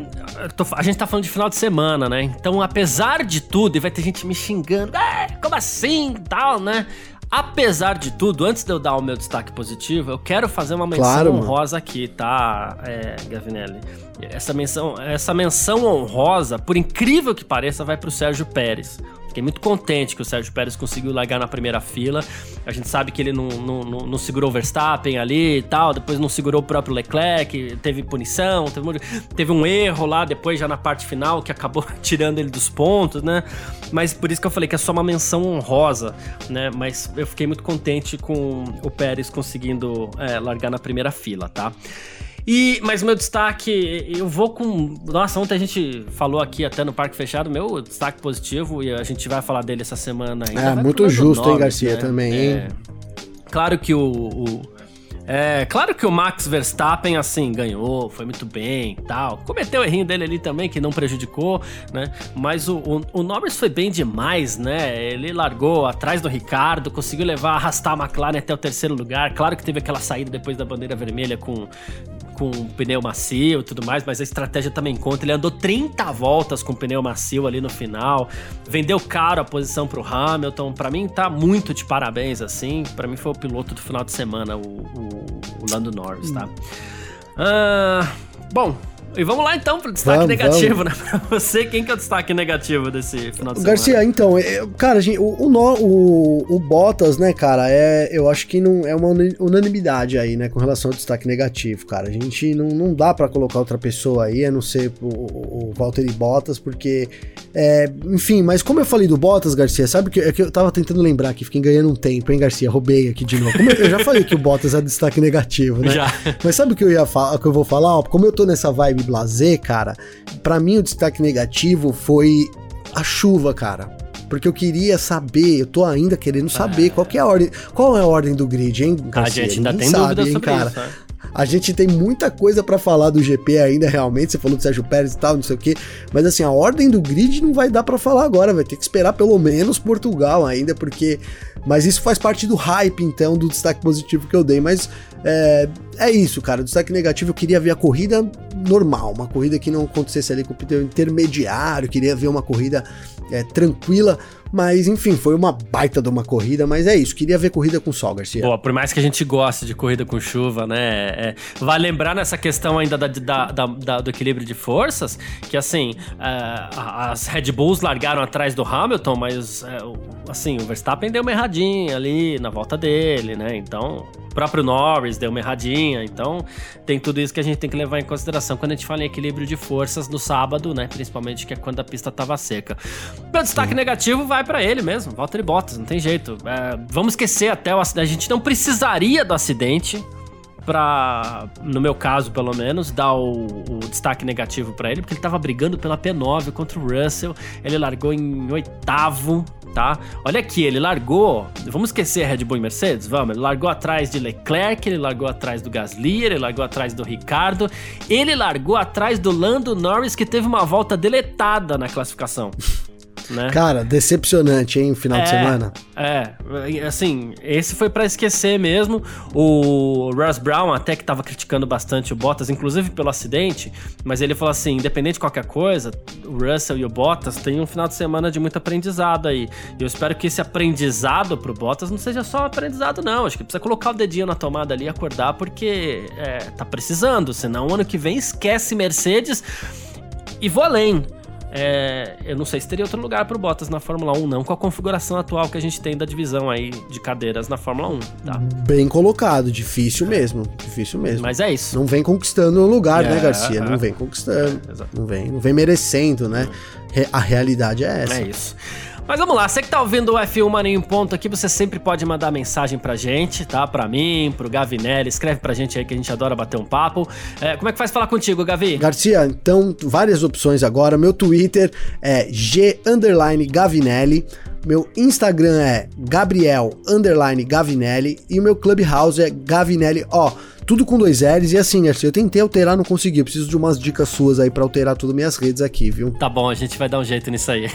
tô, a gente tá falando de final de semana, né? Então, apesar de tudo, e vai ter gente me xingando, é, como assim, tal, né? Apesar de tudo, antes de eu dar o meu destaque positivo, eu quero fazer uma menção Claro, honrosa aqui, tá, é, Gavinelli? Essa menção, essa menção honrosa, por incrível que pareça, vai pro Sérgio Pérez. Fiquei muito contente que o Sérgio Pérez conseguiu largar na primeira fila. A gente sabe que ele não, não, não, não segurou o Verstappen ali e tal, depois não segurou o próprio Leclerc, teve punição, teve um, teve um erro lá depois, já na parte final, que acabou <laughs> tirando ele dos pontos, né? Mas por isso que eu falei que é só uma menção honrosa, né? Mas eu fiquei muito contente com o Pérez conseguindo é, largar na primeira fila, tá? E, mas meu destaque, eu vou com. Nossa, ontem a gente falou aqui até no Parque Fechado, meu destaque positivo, e a gente vai falar dele essa semana ainda. É, muito justo, hein, Norris, Garcia, também, hein? É. Claro que o. o- é, claro que o Max Verstappen, assim, ganhou, foi muito bem e tal. Cometeu o errinho dele ali também, que não prejudicou, né? Mas o, o, o Norris foi bem demais, né? Ele largou atrás do Ricardo, conseguiu levar, arrastar a McLaren até o terceiro lugar. Claro que teve aquela saída depois da bandeira vermelha com, com pneu macio e tudo mais, mas a estratégia também conta. Ele andou 30 voltas com pneu macio ali no final, vendeu caro a posição pro Hamilton. Pra mim tá muito de parabéns, assim. Pra mim foi o piloto do final de semana, o, o, o Lando Norris, tá? Ah, bom, e vamos lá então pro destaque Vamos, negativo, né? <laughs> Pra você, quem que é o destaque negativo desse final de semana? Garcia, então, é, cara, gente, o, o, o, o Bottas, né, cara, é, eu acho que não é uma unanimidade aí, né, com relação ao destaque negativo, cara. A gente não, não dá pra colocar outra pessoa aí, a não ser o, o, o Valtteri Bottas, porque, é, enfim, mas como eu falei do Bottas, Garcia, sabe que, é que eu tava tentando lembrar aqui, fiquei ganhando um tempo, hein, Garcia, roubei aqui de novo. Como eu, eu já falei que o Bottas é destaque negativo, né? <laughs> Já. Mas sabe o que eu ia falar, que eu vou falar? Ó, como eu tô nessa vibe blazer, cara, pra mim o destaque negativo foi a chuva, cara. Porque eu queria saber, eu tô ainda querendo saber qual que é a ordem, qual é a ordem do grid, hein, A Garcia? gente ainda Ninguém tem sabe, dúvida hein, cara? isso, né? A gente tem muita coisa pra falar do GP ainda, realmente. Você falou do Sérgio Pérez e tal, não sei o quê. Mas assim, a ordem do grid não vai dar pra falar agora. Vai ter que esperar pelo menos Portugal ainda, porque. Mas isso faz parte do hype, então, do destaque positivo que eu dei. Mas é, é isso, cara. O destaque negativo, eu queria ver a corrida normal. Uma corrida que não acontecesse ali com o pneu intermediário. Queria ver uma corrida é, tranquila. Mas, enfim, foi uma baita de uma corrida. Mas é isso. Queria ver corrida com sol, Garcia. Pô, por mais que a gente goste de corrida com chuva, né? é, vai lembrar nessa questão ainda da, da- da- da- do equilíbrio de forças, que assim, é, as Red Bulls largaram atrás do Hamilton, mas é, assim, o Verstappen deu uma erradinha ali na volta dele, né? Então, o próprio Norris deu uma erradinha. Então, tem tudo isso que a gente tem que levar em consideração quando a gente fala em equilíbrio de forças no sábado, né? Principalmente que é quando a pista tava seca. Meu destaque negativo vai pra ele mesmo, Valtteri Bottas, não tem jeito. É, vamos esquecer até o acidente. A gente não precisaria do acidente pra, no meu caso pelo menos, dar o, o destaque negativo pra ele, porque ele tava brigando pela P9 contra o Russell. Ele largou em oitavo, tá? Olha aqui, ele largou. Vamos esquecer Red Bull e Mercedes? Vamos. Ele largou atrás de Leclerc, ele largou atrás do Gasly, ele largou atrás do Ricardo, ele largou atrás do Lando Norris, que teve uma volta deletada na classificação. <laughs> Né? Cara, decepcionante, hein, final de semana. É, assim, esse foi pra esquecer mesmo. O Russ Brown até que tava criticando bastante o Bottas, inclusive pelo acidente, mas ele falou assim, independente de qualquer coisa, o Russell e o Bottas têm um final de semana de muito aprendizado aí. E eu espero que esse aprendizado pro Bottas não seja só um aprendizado não, acho que precisa colocar o dedinho na tomada ali e acordar porque é, tá precisando, senão ano que vem esquece Mercedes e vou além. É, eu não sei se teria outro lugar pro Bottas na Fórmula 1, não, com a configuração atual que a gente tem da divisão aí de cadeiras na Fórmula 1, tá? Bem colocado, difícil mesmo, difícil mesmo. Mas é isso. Não vem conquistando o lugar, É, né, Garcia? é. Não vem conquistando. É, não vem, não vem merecendo, né? A realidade é essa. É isso. Mas vamos lá, você que tá ouvindo o F1 Mania em Ponto aqui, você sempre pode mandar mensagem pra gente, tá? Pra mim, pro Gavinelli, escreve pra gente aí que a gente adora bater um papo. É, como é que faz falar contigo, Gavi? Garcia, então, várias opções agora. Meu Twitter é G Gavinelli. Meu Instagram é Gabriel Gavinelli. E o meu Clubhouse é Gavinelli. Ó, tudo com dois L's. E assim, Garcia, eu tentei alterar, não consegui. Eu preciso de umas dicas suas aí pra alterar tudo minhas redes aqui, viu? Tá bom, a gente vai dar um jeito nisso aí.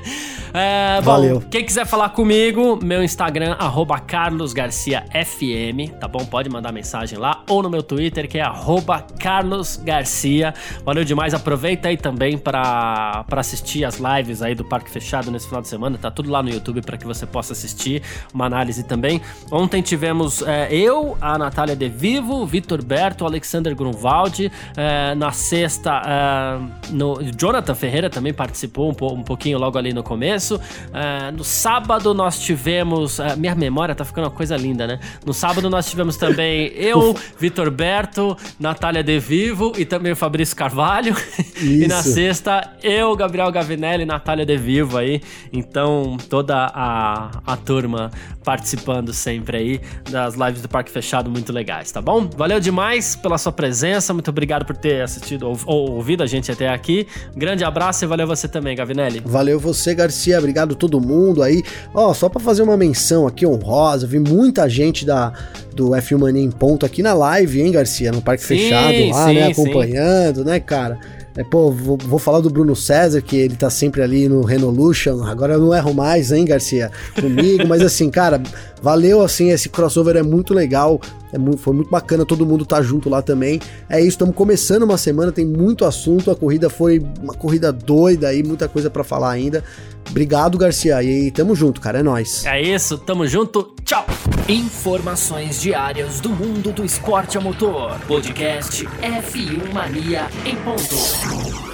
<laughs> é, bom, Valeu. Quem quiser falar comigo, meu Instagram, arroba carlosgarciafm, tá bom? Pode mandar mensagem lá. Ou no meu Twitter, que é arroba carlosgarcia. Valeu demais. Aproveita aí também pra, pra assistir as lives aí do Parque Fechado nesse final de semana. Tá tudo lá no YouTube pra que você possa assistir. Uma análise também. Ontem tivemos é, eu, a Natália De Vivo, o Vitor Berto, Alexander Grunwald. É, na sexta, é, no, Jonathan Ferreira também participou um, po- um pouquinho logo ali no começo. É, no sábado nós tivemos. minha memória tá ficando uma coisa linda, né? No sábado nós tivemos também <laughs> eu, Vitor Berto, Natália De Vivo e também o Fabrício Carvalho. <laughs> e na Isso. sexta, eu, Gabriel Gavinelli e Natália De Vivo aí. Então, toda a, a turma participando sempre aí das lives do Parque Fechado, muito legais, tá bom? Valeu demais pela sua presença, muito obrigado por ter assistido ou, ou ouvido a gente até aqui. Grande abraço e valeu você também, Gavinelli. Valeu você, Garcia. Obrigado todo mundo aí. Ó, só pra fazer uma menção aqui honrosa, vi muita gente da do F1 Mania em ponto aqui na live, hein, Garcia, no Parque Sim, Fechado lá, sim, né, sim. acompanhando, né, cara? É, pô, vou, vou falar do Bruno César, que ele tá sempre ali no Renolution. Agora eu não erro mais, hein, Garcia? Comigo, mas assim, cara, valeu, assim, esse crossover é muito legal. É muito, foi muito bacana, todo mundo tá junto lá também. É isso, estamos começando uma semana, tem muito assunto. A corrida foi uma corrida doida aí, muita coisa pra falar ainda. Obrigado, Garcia. E tamo junto, cara. É nóis. É isso, tamo junto, tchau! Informações diárias do mundo do esporte a motor. Podcast F1 Mania em ponto.